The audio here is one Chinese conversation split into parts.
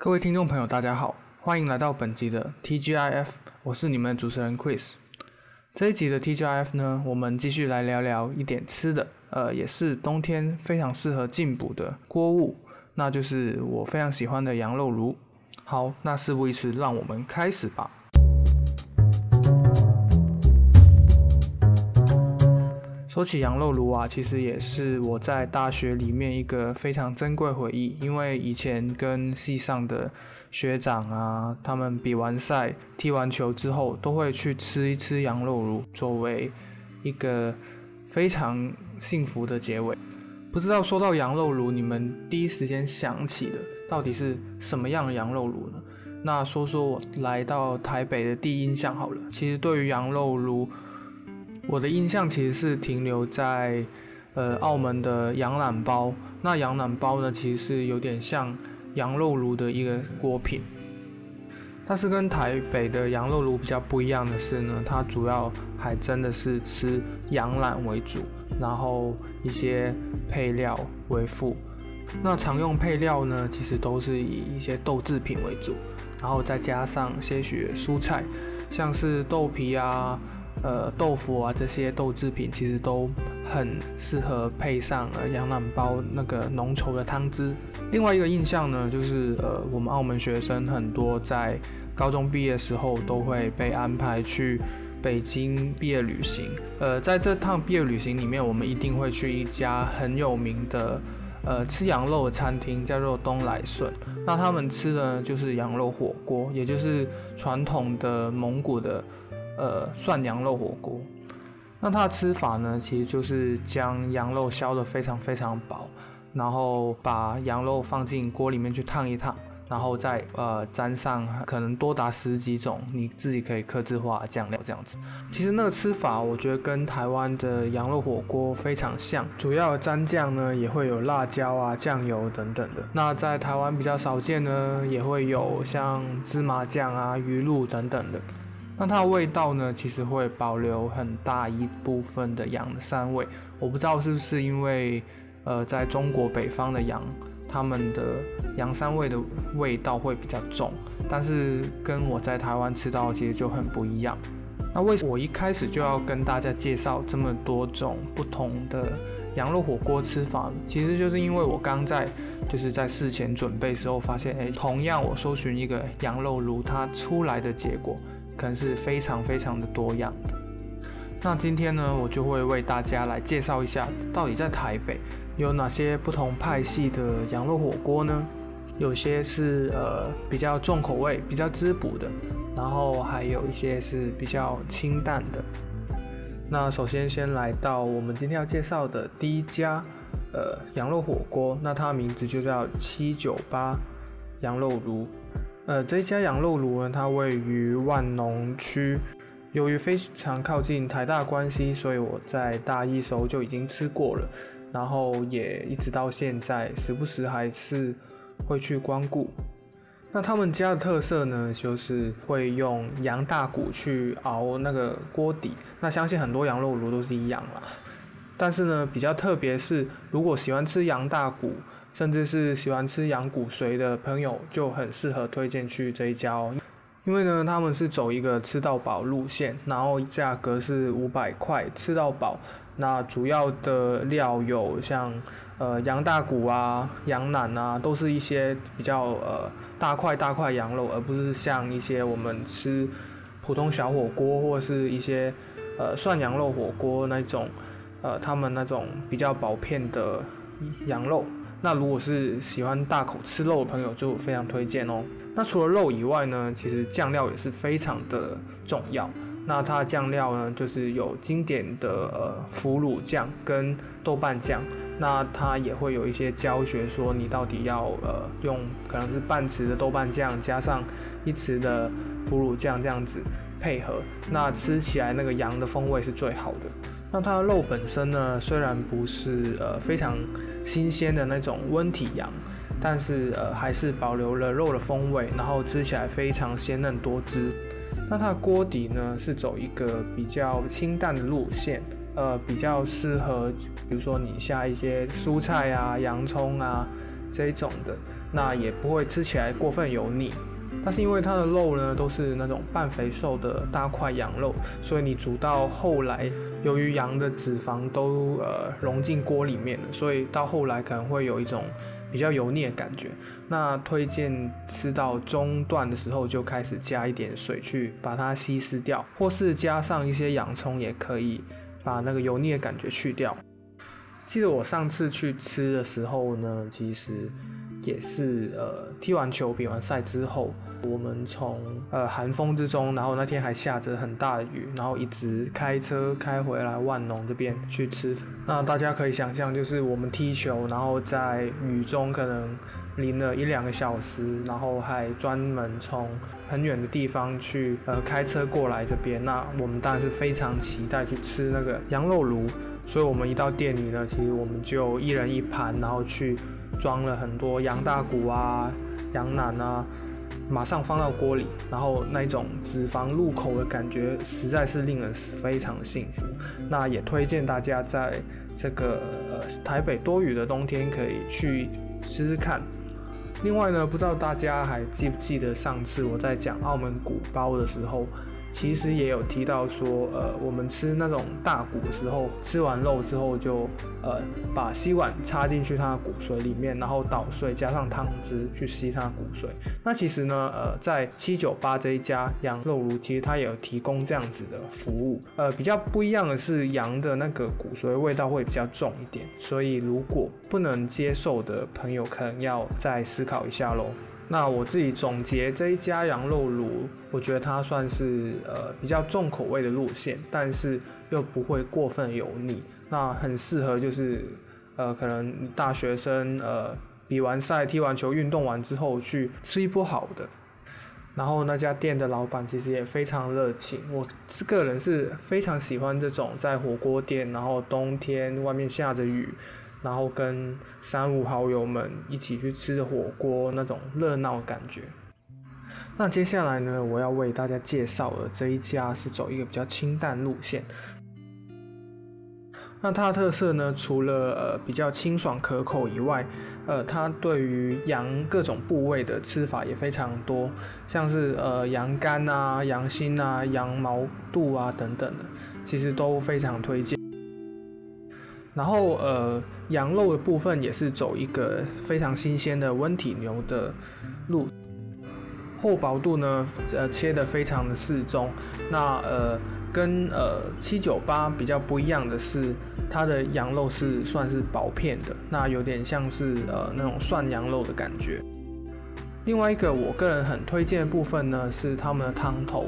各位听众朋友，大家好，欢迎来到本集的 TGIF，我是你们的主持人 Chris。这一集的 TGIF 呢，我们继续来聊聊一点吃的，呃，也是冬天非常适合进补的锅物，那就是我非常喜欢的羊肉炉。好，那事不宜迟，让我们开始吧。说起羊肉炉啊，其实也是我在大学里面一个非常珍贵回忆。因为以前跟系上的学长啊，他们比完赛、踢完球之后，都会去吃一吃羊肉炉，作为一个非常幸福的结尾。不知道说到羊肉炉，你们第一时间想起的到底是什么样的羊肉炉呢？那说说我来到台北的第一印象好了。其实对于羊肉炉，我的印象其实是停留在，呃，澳门的羊腩包。那羊腩包呢，其实是有点像羊肉炉的一个锅品。但是跟台北的羊肉炉比较不一样的是呢，它主要还真的是吃羊腩为主，然后一些配料为辅。那常用配料呢，其实都是以一些豆制品为主，然后再加上些许蔬菜，像是豆皮啊。呃，豆腐啊，这些豆制品其实都很适合配上呃羊腩包那个浓稠的汤汁。另外一个印象呢，就是呃，我们澳门学生很多在高中毕业时候都会被安排去北京毕业旅行。呃，在这趟毕业旅行里面，我们一定会去一家很有名的呃吃羊肉的餐厅，叫做东来顺。那他们吃的就是羊肉火锅，也就是传统的蒙古的。呃，涮羊肉火锅，那它的吃法呢，其实就是将羊肉削得非常非常薄，然后把羊肉放进锅里面去烫一烫，然后再呃沾上可能多达十几种你自己可以克制化酱料这样子。其实那个吃法，我觉得跟台湾的羊肉火锅非常像，主要蘸酱呢也会有辣椒啊、酱油等等的。那在台湾比较少见呢，也会有像芝麻酱啊、鱼露等等的。那它的味道呢，其实会保留很大一部分的羊膻味。我不知道是不是因为，呃，在中国北方的羊，他们的羊膻味的味道会比较重，但是跟我在台湾吃到其实就很不一样。那为什么我一开始就要跟大家介绍这么多种不同的羊肉火锅吃法？其实就是因为我刚在就是在事前准备时候发现，哎，同样我搜寻一个羊肉炉，它出来的结果。可能是非常非常的多样的。那今天呢，我就会为大家来介绍一下，到底在台北有哪些不同派系的羊肉火锅呢？有些是呃比较重口味、比较滋补的，然后还有一些是比较清淡的。那首先先来到我们今天要介绍的第一家呃羊肉火锅，那它的名字就叫七九八羊肉炉。呃，这家羊肉炉呢，它位于万隆区，由于非常靠近台大关系，所以我在大一时候就已经吃过了，然后也一直到现在，时不时还是会去光顾。那他们家的特色呢，就是会用羊大骨去熬那个锅底，那相信很多羊肉炉都是一样啦。但是呢，比较特别是，如果喜欢吃羊大骨，甚至是喜欢吃羊骨髓的朋友，就很适合推荐去这一家哦。因为呢，他们是走一个吃到饱路线，然后价格是五百块吃到饱。那主要的料有像呃羊大骨啊、羊腩啊，都是一些比较呃大块大块羊肉，而不是像一些我们吃普通小火锅或是一些呃涮羊肉火锅那种。呃，他们那种比较薄片的羊肉，那如果是喜欢大口吃肉的朋友，就非常推荐哦。那除了肉以外呢，其实酱料也是非常的重要。那它的酱料呢，就是有经典的呃腐乳酱跟豆瓣酱。那它也会有一些教学，说你到底要呃用可能是半匙的豆瓣酱加上一匙的腐乳酱这样子配合，那吃起来那个羊的风味是最好的。那它的肉本身呢，虽然不是呃非常新鲜的那种温体羊，但是呃还是保留了肉的风味，然后吃起来非常鲜嫩多汁。那它的锅底呢是走一个比较清淡的路线，呃比较适合，比如说你下一些蔬菜啊、洋葱啊这一种的，那也不会吃起来过分油腻。但是因为它的肉呢都是那种半肥瘦的大块羊肉，所以你煮到后来，由于羊的脂肪都呃融进锅里面了，所以到后来可能会有一种比较油腻的感觉。那推荐吃到中段的时候就开始加一点水去把它稀释掉，或是加上一些洋葱也可以把那个油腻的感觉去掉。记得我上次去吃的时候呢，其实也是呃踢完球比完赛之后。我们从呃寒风之中，然后那天还下着很大的雨，然后一直开车开回来万隆这边去吃。那大家可以想象，就是我们踢球，然后在雨中可能淋了一两个小时，然后还专门从很远的地方去呃开车过来这边。那我们当然是非常期待去吃那个羊肉炉，所以我们一到店里呢，其实我们就一人一盘，然后去装了很多羊大骨啊、羊腩啊。马上放到锅里，然后那种脂肪入口的感觉，实在是令人非常的幸福。那也推荐大家在这个台北多雨的冬天可以去试试看。另外呢，不知道大家还记不记得上次我在讲澳门鼓包的时候。其实也有提到说，呃，我们吃那种大骨的时候，吃完肉之后就，呃，把吸管插进去它的骨髓里面，然后捣碎，加上汤汁去吸它的骨髓。那其实呢，呃，在七九八这一家羊肉炉，其实它也有提供这样子的服务。呃，比较不一样的是，羊的那个骨髓味道会比较重一点，所以如果不能接受的朋友，可能要再思考一下喽。那我自己总结这一家羊肉炉，我觉得它算是呃比较重口味的路线，但是又不会过分油腻。那很适合就是呃可能大学生呃比完赛、踢完球、运动完之后去吃一波好的。然后那家店的老板其实也非常热情，我这个人是非常喜欢这种在火锅店，然后冬天外面下着雨。然后跟三五好友们一起去吃火锅，那种热闹感觉。那接下来呢，我要为大家介绍的这一家是走一个比较清淡路线。那它的特色呢，除了呃比较清爽可口以外，呃，它对于羊各种部位的吃法也非常多，像是呃羊肝啊、羊心啊、羊毛肚啊等等的，其实都非常推荐。然后呃，羊肉的部分也是走一个非常新鲜的温体牛的路，厚薄度呢，呃，切的非常的适中。那呃，跟呃七九八比较不一样的是，它的羊肉是算是薄片的，那有点像是呃那种涮羊肉的感觉。另外一个我个人很推荐的部分呢，是他们的汤头。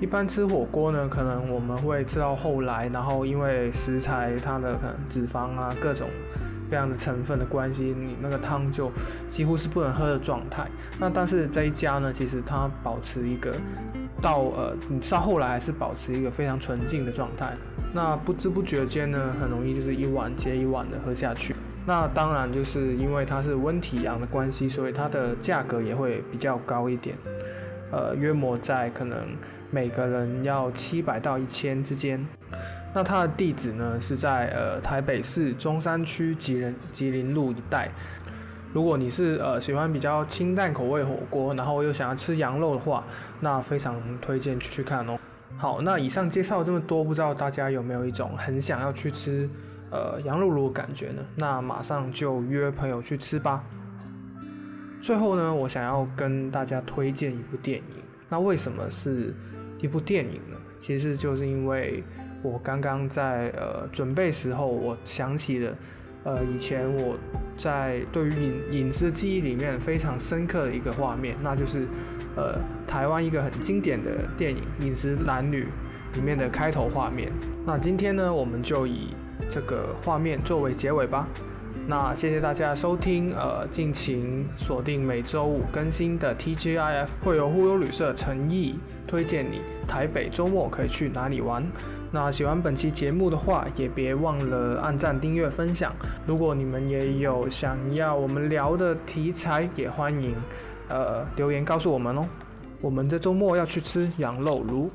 一般吃火锅呢，可能我们会吃到后来，然后因为食材它的可能脂肪啊各种各样的成分的关系，你那个汤就几乎是不能喝的状态。那但是这一家呢，其实它保持一个到呃你到后来还是保持一个非常纯净的状态。那不知不觉间呢，很容易就是一碗接一碗的喝下去。那当然就是因为它是温体羊的关系，所以它的价格也会比较高一点。呃，约莫在可能每个人要七百到一千之间。那它的地址呢是在呃台北市中山区吉人吉林路一带。如果你是呃喜欢比较清淡口味火锅，然后又想要吃羊肉的话，那非常推荐去去看哦。好，那以上介绍这么多，不知道大家有没有一种很想要去吃呃羊肉炉的感觉呢？那马上就约朋友去吃吧。最后呢，我想要跟大家推荐一部电影。那为什么是一部电影呢？其实就是因为我刚刚在呃准备时候，我想起了呃以前我在对于影影视记忆里面非常深刻的一个画面，那就是呃台湾一个很经典的电影《饮食男女》里面的开头画面。那今天呢，我们就以这个画面作为结尾吧。那谢谢大家收听，呃，敬请锁定每周五更新的 TGIF，会有忽悠旅社诚意推荐你台北周末可以去哪里玩。那喜欢本期节目的话，也别忘了按赞、订阅、分享。如果你们也有想要我们聊的题材，也欢迎呃留言告诉我们哦。我们这周末要去吃羊肉炉。